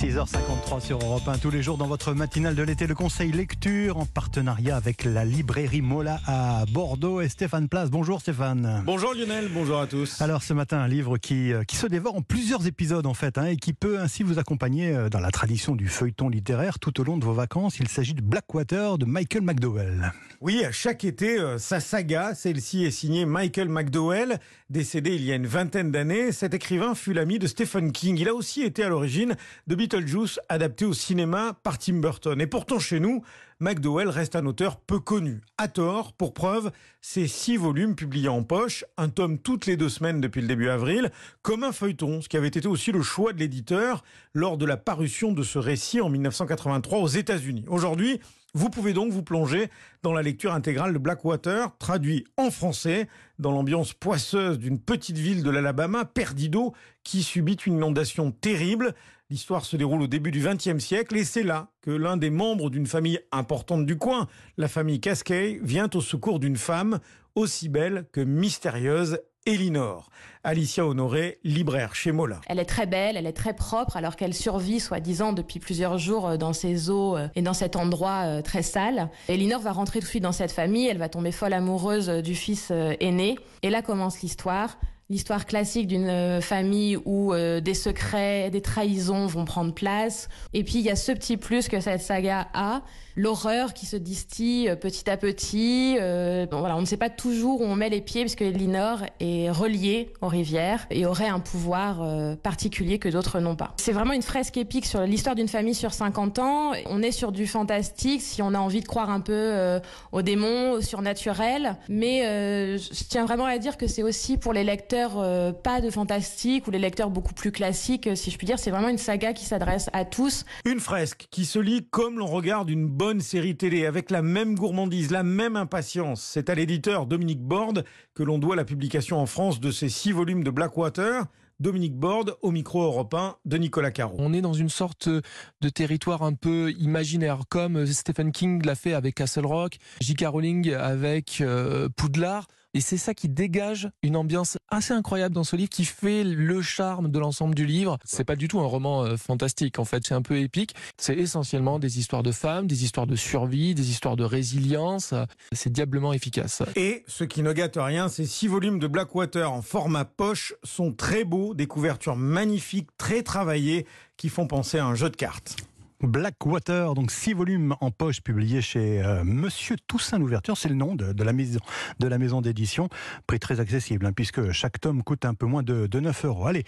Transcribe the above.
6h53 sur Europe 1, tous les jours dans votre matinale de l'été, le conseil lecture en partenariat avec la librairie Mola à Bordeaux et Stéphane Place. Bonjour Stéphane. Bonjour Lionel, bonjour à tous. Alors ce matin, un livre qui, euh, qui se dévore en plusieurs épisodes en fait, hein, et qui peut ainsi vous accompagner euh, dans la tradition du feuilleton littéraire tout au long de vos vacances. Il s'agit de Blackwater de Michael McDowell. Oui, chaque été, euh, sa saga, celle-ci est signée Michael McDowell, décédé il y a une vingtaine d'années. Cet écrivain fut l'ami de Stephen King. Il a aussi été à l'origine de Adapté au cinéma par Tim Burton. Et pourtant, chez nous, McDowell reste un auteur peu connu. À tort, pour preuve, ses six volumes publiés en poche, un tome toutes les deux semaines depuis le début avril, comme un feuilleton, ce qui avait été aussi le choix de l'éditeur lors de la parution de ce récit en 1983 aux États-Unis. Aujourd'hui, vous pouvez donc vous plonger dans la lecture intégrale de Blackwater, traduit en français, dans l'ambiance poisseuse d'une petite ville de l'Alabama, Perdido, qui subit une inondation terrible. L'histoire se déroule au début du XXe siècle et c'est là que l'un des membres d'une famille importante du coin, la famille Cascade, vient au secours d'une femme aussi belle que mystérieuse Elinor. Alicia Honoré, libraire chez Mola. Elle est très belle, elle est très propre, alors qu'elle survit, soi-disant, depuis plusieurs jours euh, dans ces eaux euh, et dans cet endroit euh, très sale. Elinor va rentrer tout de suite dans cette famille, elle va tomber folle amoureuse du fils aîné. Et là commence l'histoire l'histoire classique d'une famille où des secrets, des trahisons vont prendre place. Et puis il y a ce petit plus que cette saga a, l'horreur qui se distille petit à petit. Euh, voilà, on ne sait pas toujours où on met les pieds puisque Elinor est reliée aux rivières et aurait un pouvoir euh, particulier que d'autres n'ont pas. C'est vraiment une fresque épique sur l'histoire d'une famille sur 50 ans. On est sur du fantastique si on a envie de croire un peu euh, aux démons, au surnaturel. Mais je tiens vraiment à dire que c'est aussi pour les lecteurs euh, pas de fantastique ou les lecteurs beaucoup plus classiques, euh, si je puis dire. C'est vraiment une saga qui s'adresse à tous. Une fresque qui se lit comme l'on regarde une bonne série télé, avec la même gourmandise, la même impatience. C'est à l'éditeur Dominique Borde que l'on doit la publication en France de ces six volumes de Blackwater. Dominique Borde au micro européen de Nicolas Caro. On est dans une sorte de territoire un peu imaginaire, comme Stephen King l'a fait avec Castle Rock, J.K. Rowling avec euh, Poudlard. Et c'est ça qui dégage une ambiance assez incroyable dans ce livre qui fait le charme de l'ensemble du livre. C'est pas du tout un roman euh, fantastique, en fait, c'est un peu épique. C'est essentiellement des histoires de femmes, des histoires de survie, des histoires de résilience. C'est diablement efficace. Et ce qui ne gâte rien, ces six volumes de Blackwater en format poche sont très beaux, des couvertures magnifiques, très travaillées, qui font penser à un jeu de cartes. Blackwater, donc six volumes en poche publiés chez euh, Monsieur Toussaint l'ouverture, c'est le nom de, la maison de la maison d'édition, prix très accessible hein, puisque chaque tome coûte un peu moins de, de 9 euros. Allez.